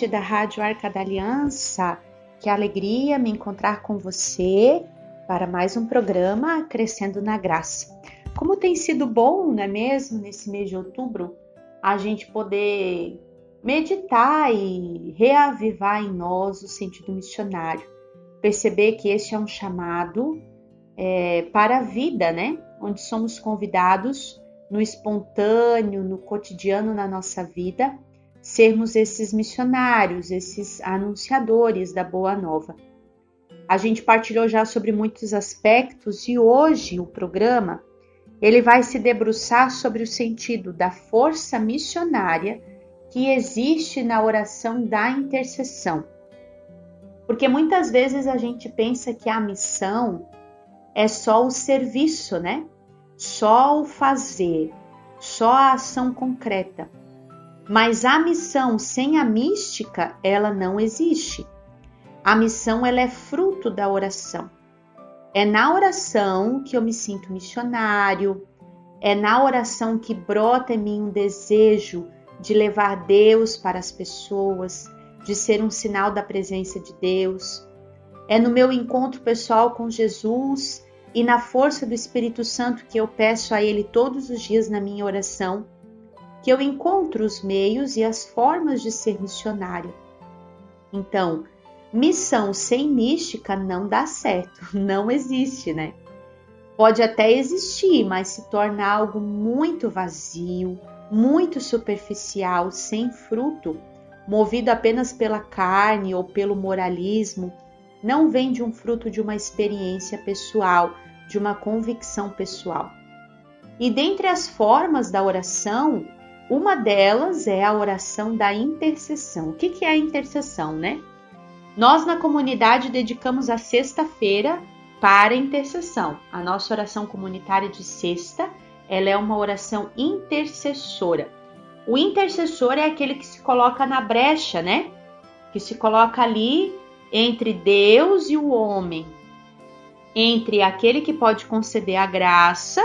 ouvinte da Rádio Arca da Aliança. Que alegria me encontrar com você para mais um programa Crescendo na Graça. Como tem sido bom, não é mesmo, nesse mês de outubro, a gente poder meditar e reavivar em nós o sentido missionário. Perceber que este é um chamado é, para a vida, né? Onde somos convidados no espontâneo, no cotidiano na nossa vida, sermos esses missionários, esses anunciadores da boa nova. A gente partilhou já sobre muitos aspectos e hoje o programa ele vai se debruçar sobre o sentido da força missionária que existe na oração da intercessão. Porque muitas vezes a gente pensa que a missão é só o serviço, né? Só o fazer, só a ação concreta. Mas a missão sem a mística, ela não existe. A missão ela é fruto da oração. É na oração que eu me sinto missionário, é na oração que brota em mim um desejo de levar Deus para as pessoas, de ser um sinal da presença de Deus. É no meu encontro pessoal com Jesus e na força do Espírito Santo que eu peço a Ele todos os dias na minha oração, que eu encontro os meios e as formas de ser missionário. Então, missão sem mística não dá certo, não existe, né? Pode até existir, mas se torna algo muito vazio, muito superficial, sem fruto, movido apenas pela carne ou pelo moralismo, não vem de um fruto de uma experiência pessoal, de uma convicção pessoal. E dentre as formas da oração, uma delas é a oração da intercessão. O que é a intercessão, né? Nós na comunidade dedicamos a sexta-feira para intercessão. A nossa oração comunitária de sexta ela é uma oração intercessora. O intercessor é aquele que se coloca na brecha, né? Que se coloca ali entre Deus e o homem, entre aquele que pode conceder a graça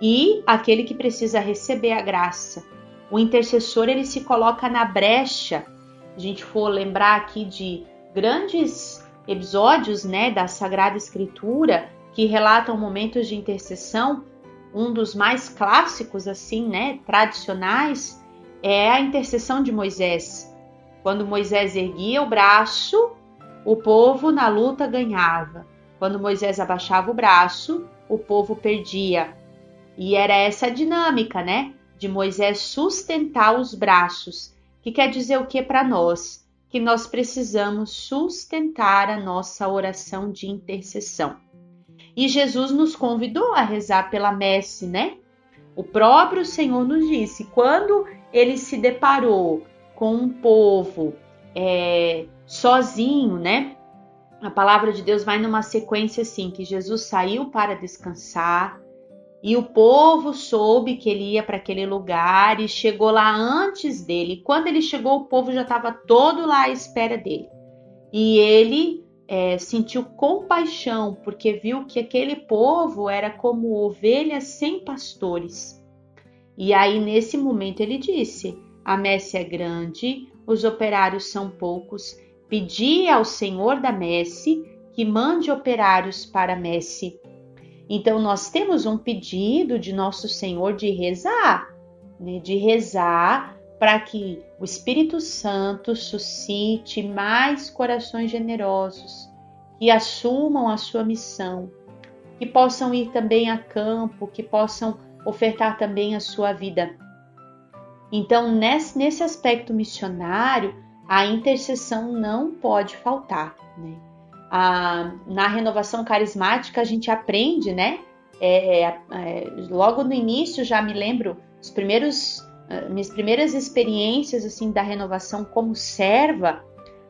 e aquele que precisa receber a graça. O intercessor ele se coloca na brecha. A gente for lembrar aqui de grandes episódios, né, da Sagrada Escritura que relatam momentos de intercessão, um dos mais clássicos, assim, né, tradicionais, é a intercessão de Moisés. Quando Moisés erguia o braço, o povo na luta ganhava. Quando Moisés abaixava o braço, o povo perdia. E era essa a dinâmica, né? De Moisés sustentar os braços, que quer dizer o que para nós? Que nós precisamos sustentar a nossa oração de intercessão. E Jesus nos convidou a rezar pela messe, né? O próprio Senhor nos disse: quando ele se deparou com um povo é, sozinho, né? A palavra de Deus vai numa sequência assim: que Jesus saiu para descansar e o povo soube que ele ia para aquele lugar e chegou lá antes dele. Quando ele chegou, o povo já estava todo lá à espera dele. E ele é, sentiu compaixão porque viu que aquele povo era como ovelhas sem pastores. E aí, nesse momento, ele disse: A messe é grande, os operários são poucos. Pedi ao Senhor da messe que mande operários para a messe. Então, nós temos um pedido de nosso Senhor de rezar, né? de rezar para que o Espírito Santo suscite mais corações generosos que assumam a sua missão, que possam ir também a campo, que possam ofertar também a sua vida. Então, nesse, nesse aspecto missionário, a intercessão não pode faltar. Né? A, na renovação carismática, a gente aprende, né? É, é, é logo no início, já me lembro, os primeiros ah, minhas primeiras experiências assim da renovação como serva,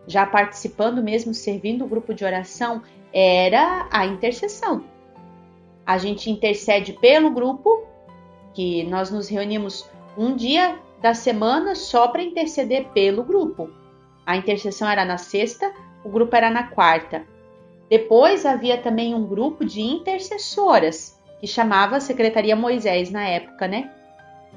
já participando mesmo, servindo o grupo de oração, era a intercessão. A gente intercede pelo grupo, que nós nos reunimos um dia da semana só para interceder pelo grupo. A intercessão era na sexta, o grupo era na quarta. Depois havia também um grupo de intercessoras, que chamava Secretaria Moisés na época, né?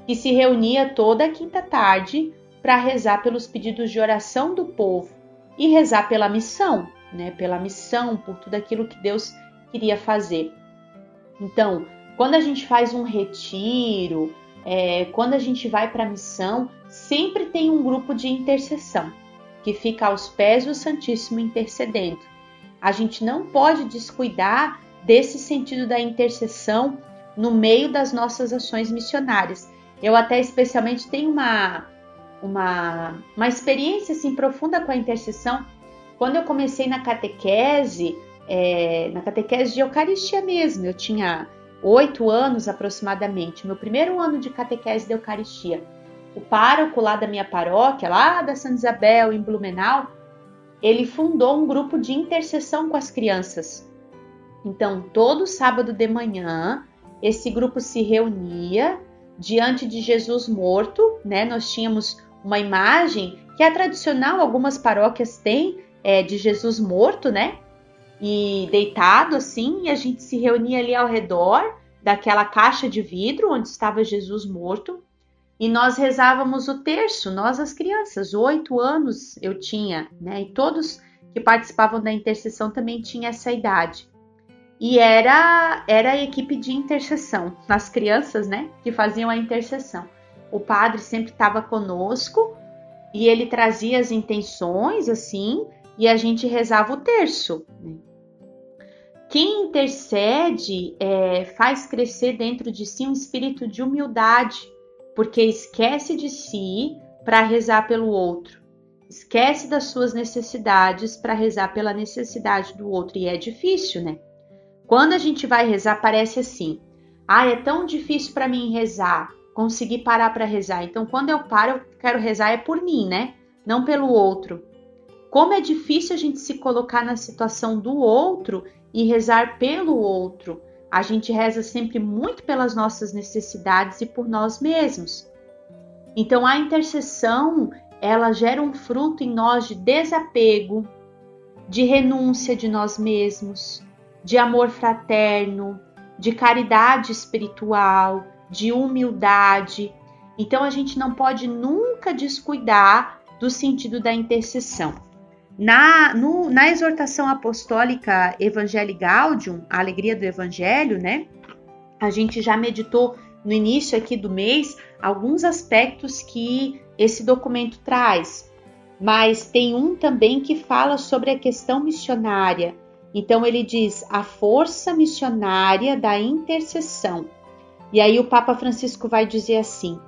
que se reunia toda quinta tarde para rezar pelos pedidos de oração do povo e rezar pela missão, né? Pela missão, por tudo aquilo que Deus queria fazer. Então, quando a gente faz um retiro, é, quando a gente vai para a missão, sempre tem um grupo de intercessão que fica aos pés do Santíssimo intercedendo. A gente não pode descuidar desse sentido da intercessão no meio das nossas ações missionárias. Eu até especialmente tenho uma uma, uma experiência assim profunda com a intercessão. Quando eu comecei na catequese, é, na catequese de Eucaristia mesmo, eu tinha oito anos aproximadamente, meu primeiro ano de catequese de Eucaristia. O pároco lá da minha paróquia, lá da Santa Isabel, em Blumenau, ele fundou um grupo de intercessão com as crianças. Então, todo sábado de manhã, esse grupo se reunia diante de Jesus morto, né? Nós tínhamos uma imagem que é tradicional, algumas paróquias têm é, de Jesus morto, né? E deitado assim, e a gente se reunia ali ao redor daquela caixa de vidro onde estava Jesus morto. E nós rezávamos o terço, nós as crianças, oito anos eu tinha, né? E todos que participavam da intercessão também tinham essa idade. E era, era a equipe de intercessão, as crianças, né? Que faziam a intercessão o padre sempre estava conosco e ele trazia as intenções assim e a gente rezava o terço. Né? Quem intercede é, faz crescer dentro de si um espírito de humildade, porque esquece de si para rezar pelo outro, esquece das suas necessidades para rezar pela necessidade do outro e é difícil, né? Quando a gente vai rezar parece assim: ah, é tão difícil para mim rezar conseguir parar para rezar. Então, quando eu paro, eu quero rezar é por mim, né? Não pelo outro. Como é difícil a gente se colocar na situação do outro e rezar pelo outro. A gente reza sempre muito pelas nossas necessidades e por nós mesmos. Então, a intercessão, ela gera um fruto em nós de desapego, de renúncia de nós mesmos, de amor fraterno, de caridade espiritual, de humildade. Então a gente não pode nunca descuidar do sentido da intercessão. Na, no, na exortação apostólica Evangelii Gaudium, a alegria do Evangelho, né? A gente já meditou no início aqui do mês alguns aspectos que esse documento traz, mas tem um também que fala sobre a questão missionária. Então ele diz a força missionária da intercessão. E aí o Papa Francisco vai dizer assim: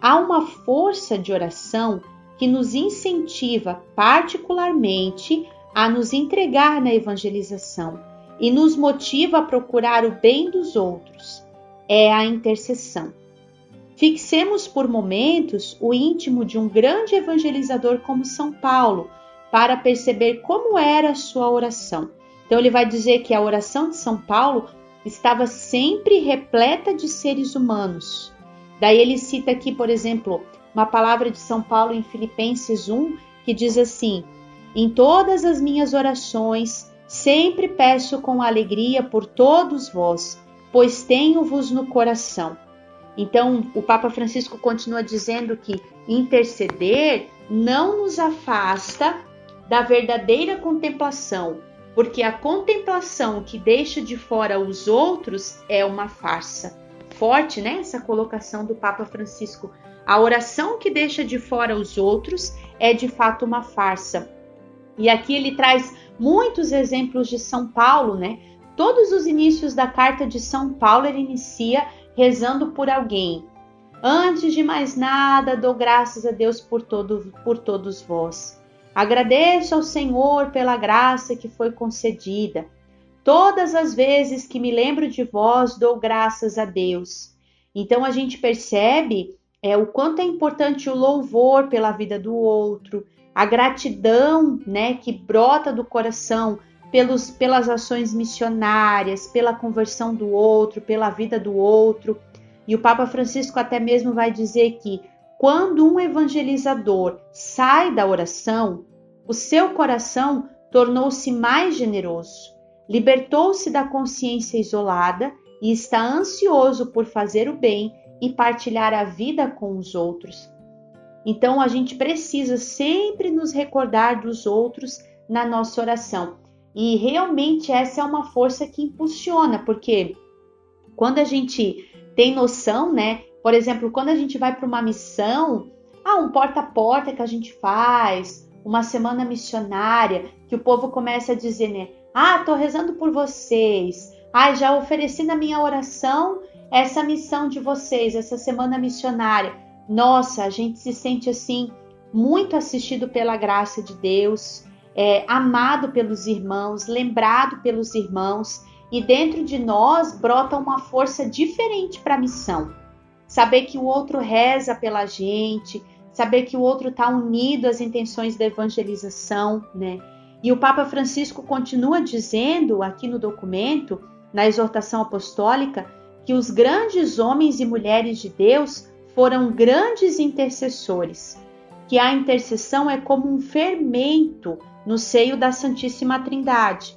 há uma força de oração que nos incentiva particularmente a nos entregar na evangelização e nos motiva a procurar o bem dos outros. É a intercessão. Fixemos por momentos o íntimo de um grande evangelizador como São Paulo, para perceber como era a sua oração. Então ele vai dizer que a oração de São Paulo estava sempre repleta de seres humanos. Daí ele cita aqui, por exemplo, uma palavra de São Paulo em Filipenses 1 que diz assim: Em todas as minhas orações sempre peço com alegria por todos vós, pois tenho-vos no coração. Então, o Papa Francisco continua dizendo que interceder não nos afasta da verdadeira contemplação, porque a contemplação que deixa de fora os outros é uma farsa. Forte, né? Essa colocação do Papa Francisco. A oração que deixa de fora os outros é de fato uma farsa. E aqui ele traz muitos exemplos de São Paulo, né? Todos os inícios da carta de São Paulo ele inicia rezando por alguém. Antes de mais nada, dou graças a Deus por, todo, por todos vós. Agradeço ao Senhor pela graça que foi concedida. Todas as vezes que me lembro de vós, dou graças a Deus. Então a gente percebe é, o quanto é importante o louvor pela vida do outro, a gratidão né, que brota do coração pelos, pelas ações missionárias, pela conversão do outro, pela vida do outro. E o Papa Francisco até mesmo vai dizer que quando um evangelizador sai da oração, o seu coração tornou-se mais generoso, libertou-se da consciência isolada e está ansioso por fazer o bem e partilhar a vida com os outros. Então a gente precisa sempre nos recordar dos outros na nossa oração. E realmente essa é uma força que impulsiona, porque quando a gente tem noção, né? Por exemplo, quando a gente vai para uma missão, ah, um porta a porta que a gente faz, uma semana missionária, que o povo começa a dizer, né? Ah, tô rezando por vocês. Ah, já ofereci na minha oração essa missão de vocês, essa semana missionária. Nossa, a gente se sente assim muito assistido pela graça de Deus, é, amado pelos irmãos, lembrado pelos irmãos, e dentro de nós brota uma força diferente para a missão. Saber que o outro reza pela gente, saber que o outro está unido às intenções da evangelização, né? E o Papa Francisco continua dizendo aqui no documento, na exortação apostólica, que os grandes homens e mulheres de Deus foram grandes intercessores, que a intercessão é como um fermento no seio da Santíssima Trindade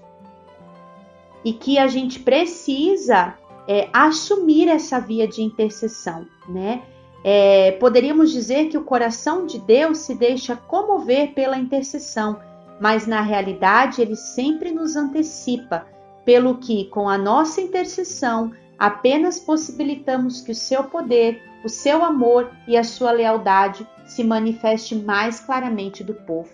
e que a gente precisa é, assumir essa via de intercessão, né? É, poderíamos dizer que o coração de Deus se deixa comover pela intercessão, mas na realidade ele sempre nos antecipa, pelo que, com a nossa intercessão, apenas possibilitamos que o seu poder, o seu amor e a sua lealdade se manifeste mais claramente do povo.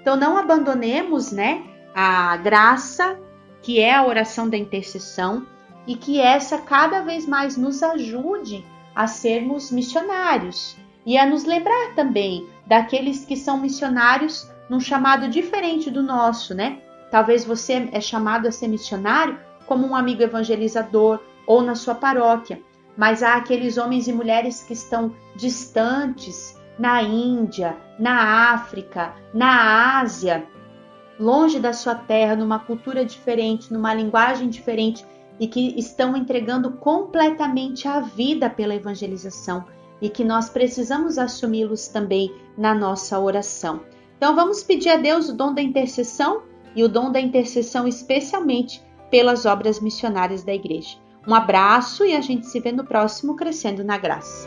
Então não abandonemos, né, a graça que é a oração da intercessão e que essa cada vez mais nos ajude a sermos missionários e a nos lembrar também daqueles que são missionários num chamado diferente do nosso, né? Talvez você é chamado a ser missionário como um amigo evangelizador ou na sua paróquia, mas há aqueles homens e mulheres que estão distantes na Índia, na África, na Ásia, longe da sua terra, numa cultura diferente, numa linguagem diferente e que estão entregando completamente a vida pela evangelização e que nós precisamos assumi-los também na nossa oração. Então vamos pedir a Deus o dom da intercessão e o dom da intercessão especialmente pelas obras missionárias da igreja. Um abraço e a gente se vê no próximo Crescendo na Graça.